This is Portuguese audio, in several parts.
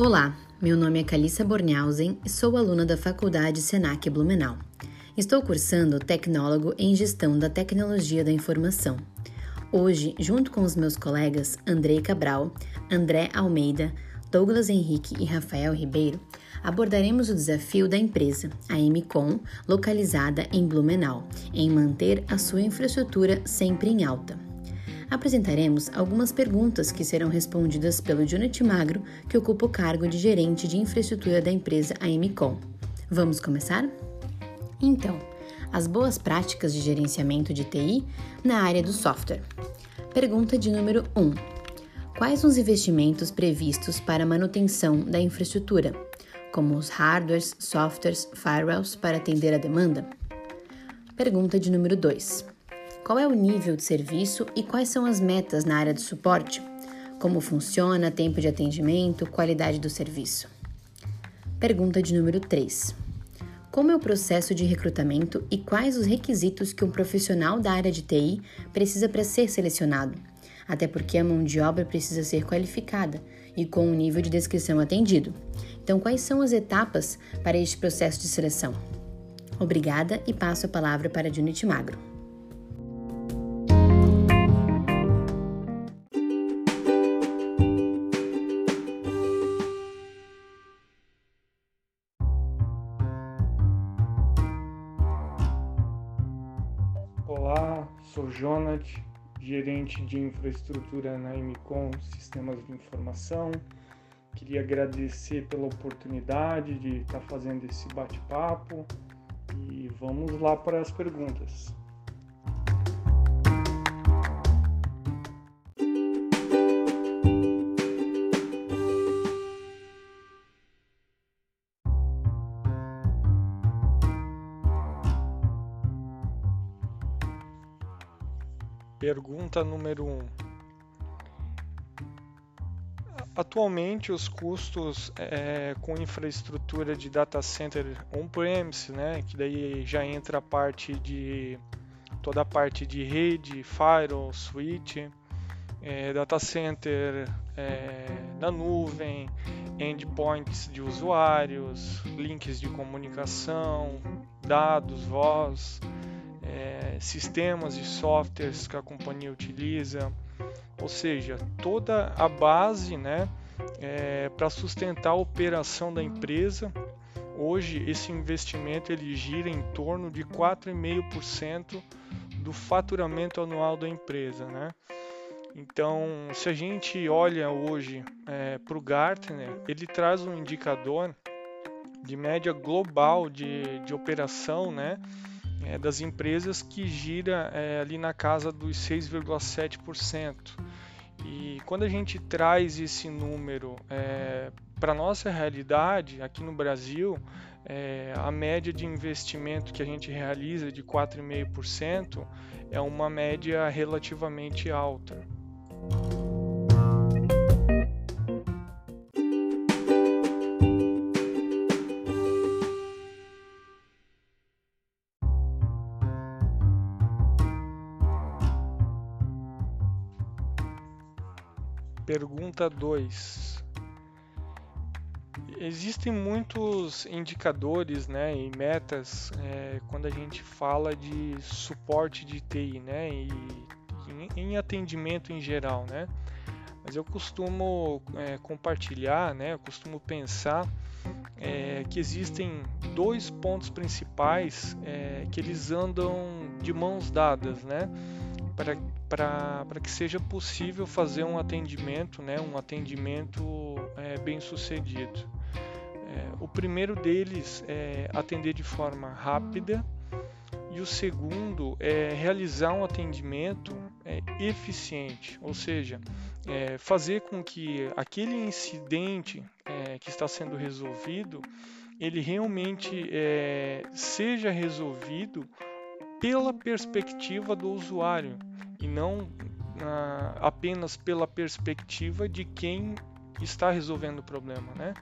Olá, meu nome é Calissa Bornhausen e sou aluna da Faculdade Senac Blumenau. Estou cursando Tecnólogo em Gestão da Tecnologia da Informação. Hoje, junto com os meus colegas Andrei Cabral, André Almeida, Douglas Henrique e Rafael Ribeiro, abordaremos o desafio da empresa, a MCOM, localizada em Blumenau, em manter a sua infraestrutura sempre em alta. Apresentaremos algumas perguntas que serão respondidas pelo Jonathan Magro, que ocupa o cargo de gerente de infraestrutura da empresa AMCOM. Vamos começar? Então, as boas práticas de gerenciamento de TI na área do software. Pergunta de número 1. Quais os investimentos previstos para a manutenção da infraestrutura, como os hardwares, softwares, firewalls para atender a demanda? Pergunta de número 2. Qual é o nível de serviço e quais são as metas na área de suporte? Como funciona tempo de atendimento, qualidade do serviço? Pergunta de número 3. Como é o processo de recrutamento e quais os requisitos que um profissional da área de TI precisa para ser selecionado? Até porque a mão de obra precisa ser qualificada e com um nível de descrição atendido. Então, quais são as etapas para este processo de seleção? Obrigada e passo a palavra para Junit Magro. Sou Jonat, gerente de infraestrutura na MCOM Sistemas de Informação. Queria agradecer pela oportunidade de estar fazendo esse bate-papo e vamos lá para as perguntas. Pergunta número 1. Um. Atualmente, os custos é, com infraestrutura de data center on-premise, né, que daí já entra a parte de toda a parte de rede, firewall, switch, é, data center é, na nuvem, endpoints de usuários, links de comunicação, dados, voz, é, sistemas e softwares que a companhia utiliza, ou seja, toda a base né, é, para sustentar a operação da empresa. Hoje esse investimento ele gira em torno de 4,5% do faturamento anual da empresa. Né? Então, se a gente olha hoje é, para o Gartner, ele traz um indicador de média global de, de operação, né? É, das empresas que gira é, ali na casa dos 6,7%. E quando a gente traz esse número é, para nossa realidade aqui no Brasil, é, a média de investimento que a gente realiza de 4,5% é uma média relativamente alta. Pergunta 2. Existem muitos indicadores né, e metas é, quando a gente fala de suporte de TI né, e em, atendimento em geral. Né? Mas eu costumo é, compartilhar, né, eu costumo pensar é, que existem dois pontos principais é, que eles andam de mãos dadas, né? Para que seja possível fazer um atendimento, né, um atendimento é, bem sucedido. É, o primeiro deles é atender de forma rápida e o segundo é realizar um atendimento é, eficiente, ou seja, é, fazer com que aquele incidente é, que está sendo resolvido ele realmente é, seja resolvido pela perspectiva do usuário e não ah, apenas pela perspectiva de quem está resolvendo o problema, né?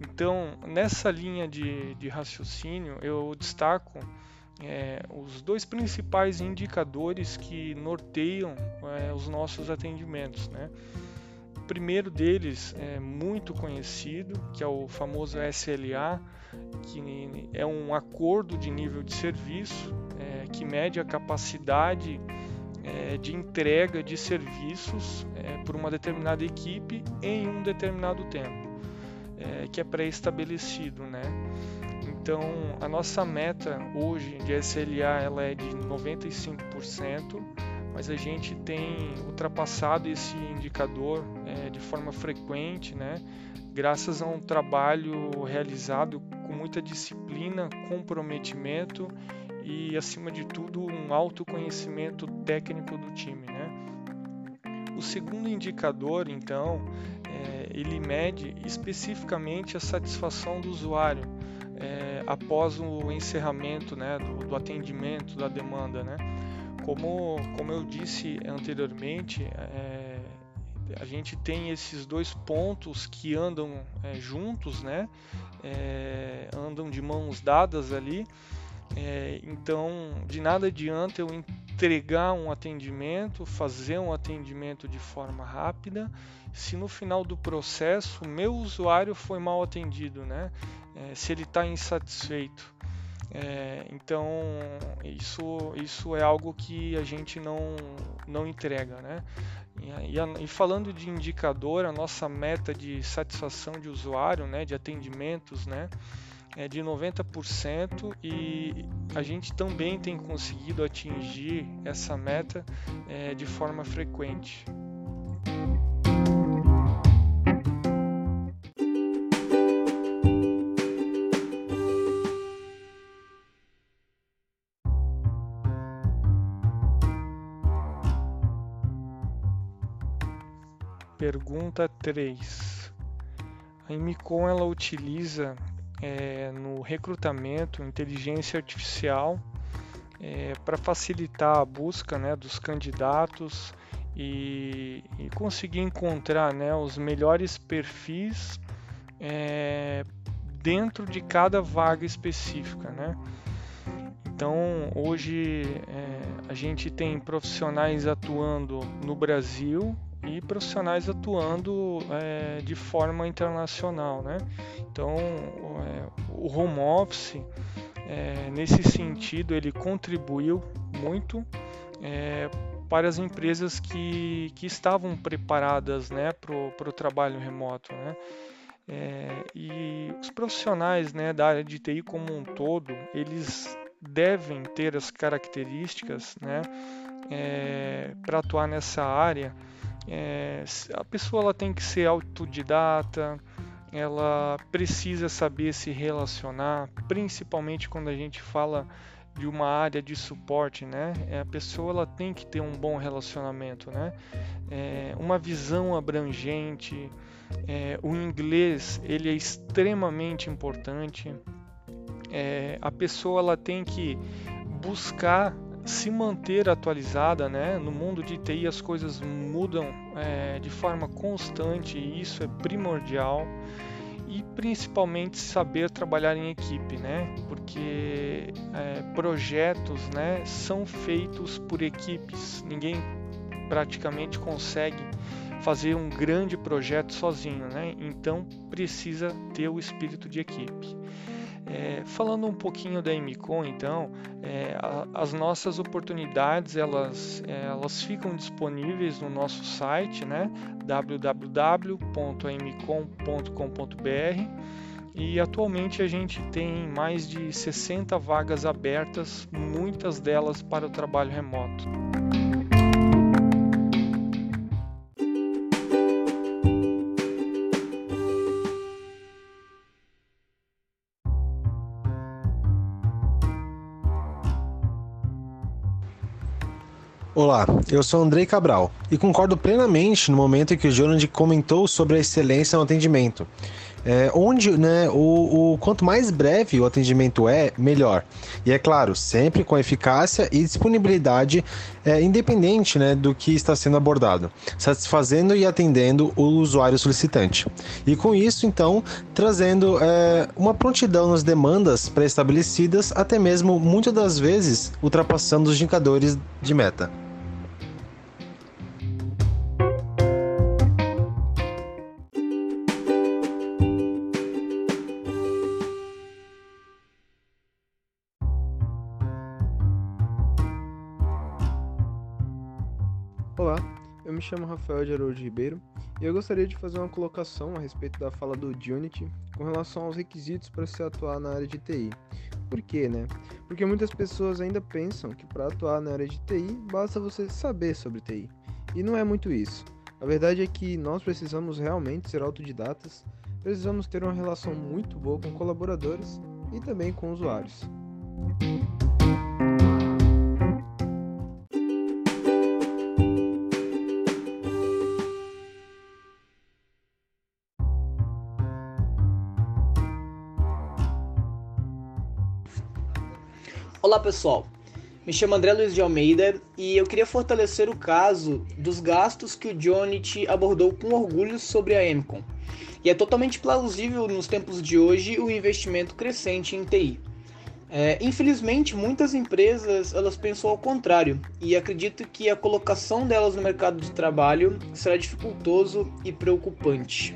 Então, nessa linha de, de raciocínio, eu destaco é, os dois principais indicadores que norteiam é, os nossos atendimentos, né? Primeiro deles é muito conhecido, que é o famoso SLA, que é um acordo de nível de serviço é, que mede a capacidade é, de entrega de serviços é, por uma determinada equipe em um determinado tempo, é, que é pré-estabelecido, né? Então, a nossa meta hoje de SLA ela é de 95%, mas a gente tem ultrapassado esse indicador é, de forma frequente, né? graças a um trabalho realizado com muita disciplina, comprometimento e, acima de tudo, um autoconhecimento técnico do time. Né? O segundo indicador, então, é, ele mede especificamente a satisfação do usuário é, após o encerramento né, do, do atendimento da demanda. Né? Como, como eu disse anteriormente, é, a gente tem esses dois pontos que andam é, juntos, né? É, andam de mãos dadas ali. É, então, de nada adianta eu entregar um atendimento, fazer um atendimento de forma rápida, se no final do processo o meu usuário foi mal atendido, né? É, se ele está insatisfeito. É, então isso, isso é algo que a gente não, não entrega, né? E, e, falando de indicador, a nossa meta de satisfação de usuário, né, de atendimentos, né, é de 90% e a gente também tem conseguido atingir essa meta é, de forma frequente. Pergunta 3. A Imicom ela utiliza é, no recrutamento inteligência artificial é, para facilitar a busca né, dos candidatos e, e, conseguir encontrar né, os melhores perfis é, dentro de cada vaga específica. Né? Então, hoje é, a gente tem profissionais atuando no Brasil e profissionais atuando é, de forma internacional, né? Então, é, o home office, é, nesse sentido, ele contribuiu muito para as empresas que, que estavam preparadas né, para o trabalho remoto, né? É, e os profissionais né, da área de TI como um todo, eles devem ter as características né, é, para atuar nessa área é, a pessoa ela tem que ser autodidata, ela precisa saber se relacionar, principalmente quando a gente fala de uma área de suporte, né? É, a pessoa ela tem que ter um bom relacionamento, né? É, uma visão abrangente, é, o inglês ele é extremamente importante. É, a pessoa ela tem que buscar se manter atualizada, né? No mundo de TI as coisas mudam é, de forma constante e isso é primordial e principalmente saber trabalhar em equipe, né? Porque é, projetos, né, são feitos por equipes. Ninguém praticamente consegue fazer um grande projeto sozinho, né? Então precisa ter o espírito de equipe. É, falando um pouquinho da Emicon, então, é, a, as nossas oportunidades elas, é, elas ficam disponíveis no nosso site, né, www.emicon.com.br e atualmente a gente tem mais de 60 vagas abertas, muitas delas para o trabalho remoto. Olá, eu sou Andrei Cabral e concordo plenamente no momento em que o Jonathan comentou sobre a excelência no atendimento. É, onde né, o, o, quanto mais breve o atendimento é, melhor. E é claro, sempre com eficácia e disponibilidade é, independente né, do que está sendo abordado, satisfazendo e atendendo o usuário solicitante. E com isso, então, trazendo é, uma prontidão nas demandas pré-estabelecidas, até mesmo muitas das vezes ultrapassando os indicadores de meta. Olá, eu me chamo Rafael de Araújo Ribeiro e eu gostaria de fazer uma colocação a respeito da fala do Unity com relação aos requisitos para se atuar na área de TI. Por quê, né? Porque muitas pessoas ainda pensam que para atuar na área de TI basta você saber sobre TI. E não é muito isso. A verdade é que nós precisamos realmente ser autodidatas, precisamos ter uma relação muito boa com colaboradores e também com usuários. Olá pessoal, me chamo André Luiz de Almeida e eu queria fortalecer o caso dos gastos que o Jonit abordou com orgulho sobre a Emcom. E é totalmente plausível nos tempos de hoje o investimento crescente em TI. É, infelizmente, muitas empresas elas pensam ao contrário e acredito que a colocação delas no mercado de trabalho será dificultoso e preocupante.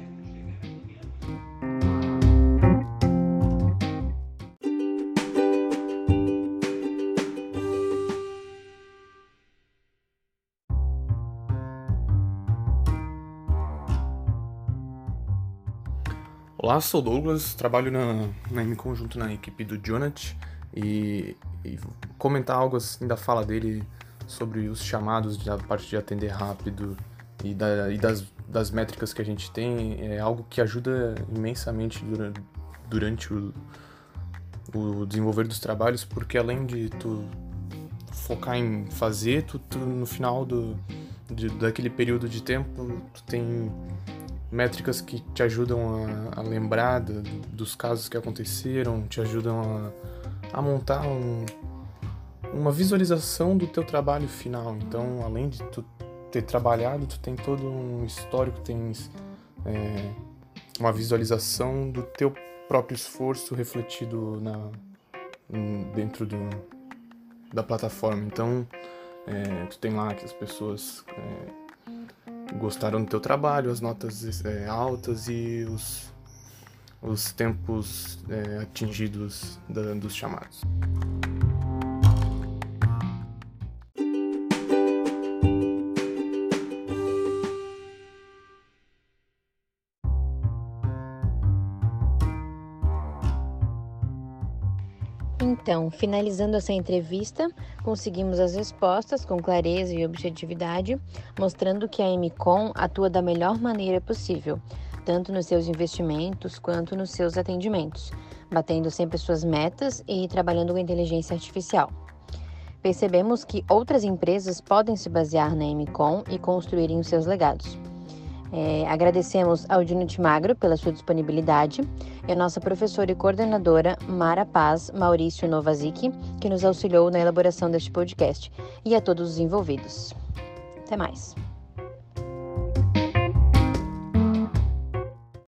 Olá, sou Douglas, trabalho na, na M Conjunto na equipe do Jonat e, e comentar algo assim da fala dele sobre os chamados da parte de atender rápido e, da, e das, das métricas que a gente tem. É algo que ajuda imensamente durante, durante o, o desenvolver dos trabalhos, porque além de tu focar em fazer, tu, tu no final do, de, daquele período de tempo, tu tem métricas que te ajudam a, a lembrar de, dos casos que aconteceram, te ajudam a, a montar um, uma visualização do teu trabalho final. Então, além de tu ter trabalhado, tu tem todo um histórico, tens é, uma visualização do teu próprio esforço refletido na, dentro do, da plataforma. Então, é, tu tem lá que as pessoas é, gostaram do teu trabalho, as notas é, altas e os, os tempos é, atingidos da, dos chamados. Então, finalizando essa entrevista, conseguimos as respostas com clareza e objetividade, mostrando que a MCOM atua da melhor maneira possível, tanto nos seus investimentos quanto nos seus atendimentos, batendo sempre suas metas e trabalhando com inteligência artificial. Percebemos que outras empresas podem se basear na MCOM e construírem os seus legados. É, agradecemos ao Unity Magro pela sua disponibilidade e a nossa professora e coordenadora Mara Paz Maurício Novazic, que nos auxiliou na elaboração deste podcast, e a todos os envolvidos. Até mais!